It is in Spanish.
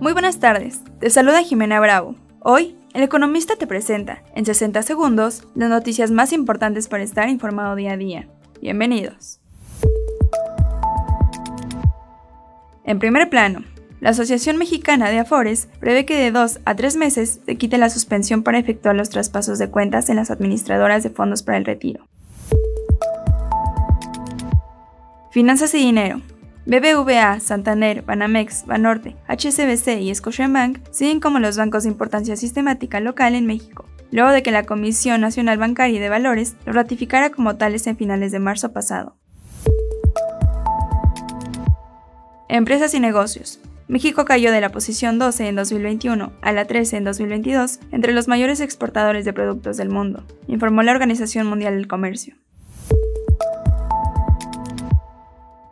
Muy buenas tardes, te saluda Jimena Bravo. Hoy, El Economista te presenta, en 60 segundos, las noticias más importantes para estar informado día a día. Bienvenidos. En primer plano, la Asociación Mexicana de Afores prevé que de dos a tres meses se quite la suspensión para efectuar los traspasos de cuentas en las administradoras de fondos para el retiro. Finanzas y dinero. BBVA, Santander, Banamex, Banorte, HSBC y Scotiabank siguen como los bancos de importancia sistemática local en México, luego de que la Comisión Nacional Bancaria y de Valores lo ratificara como tales en finales de marzo pasado. Empresas y negocios. México cayó de la posición 12 en 2021 a la 13 en 2022 entre los mayores exportadores de productos del mundo, informó la Organización Mundial del Comercio.